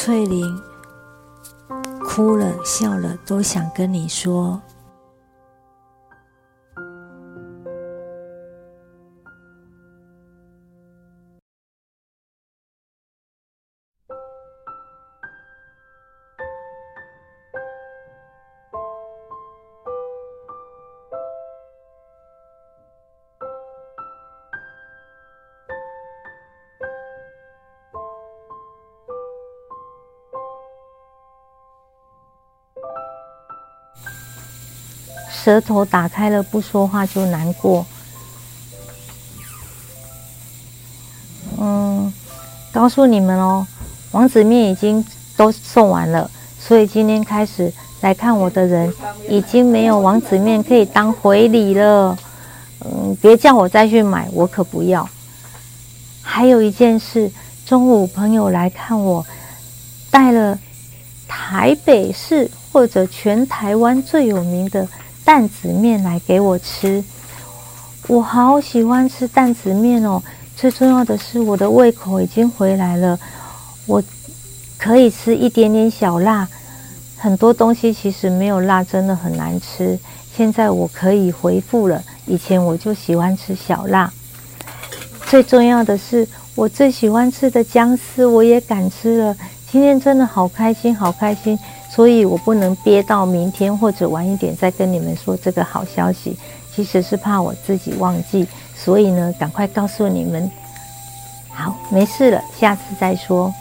翠玲哭了笑了，都想跟你说。舌头打开了，不说话就难过。嗯，告诉你们哦，王子面已经都送完了，所以今天开始来看我的人已经没有王子面可以当回礼了。嗯，别叫我再去买，我可不要。还有一件事，中午朋友来看我，带了台北市或者全台湾最有名的。担子面来给我吃，我好喜欢吃担子面哦。最重要的是，我的胃口已经回来了，我可以吃一点点小辣。很多东西其实没有辣，真的很难吃。现在我可以回复了，以前我就喜欢吃小辣。最重要的是，我最喜欢吃的姜丝我也敢吃了。今天真的好开心，好开心。所以我不能憋到明天或者晚一点再跟你们说这个好消息，其实是怕我自己忘记，所以呢，赶快告诉你们。好，没事了，下次再说。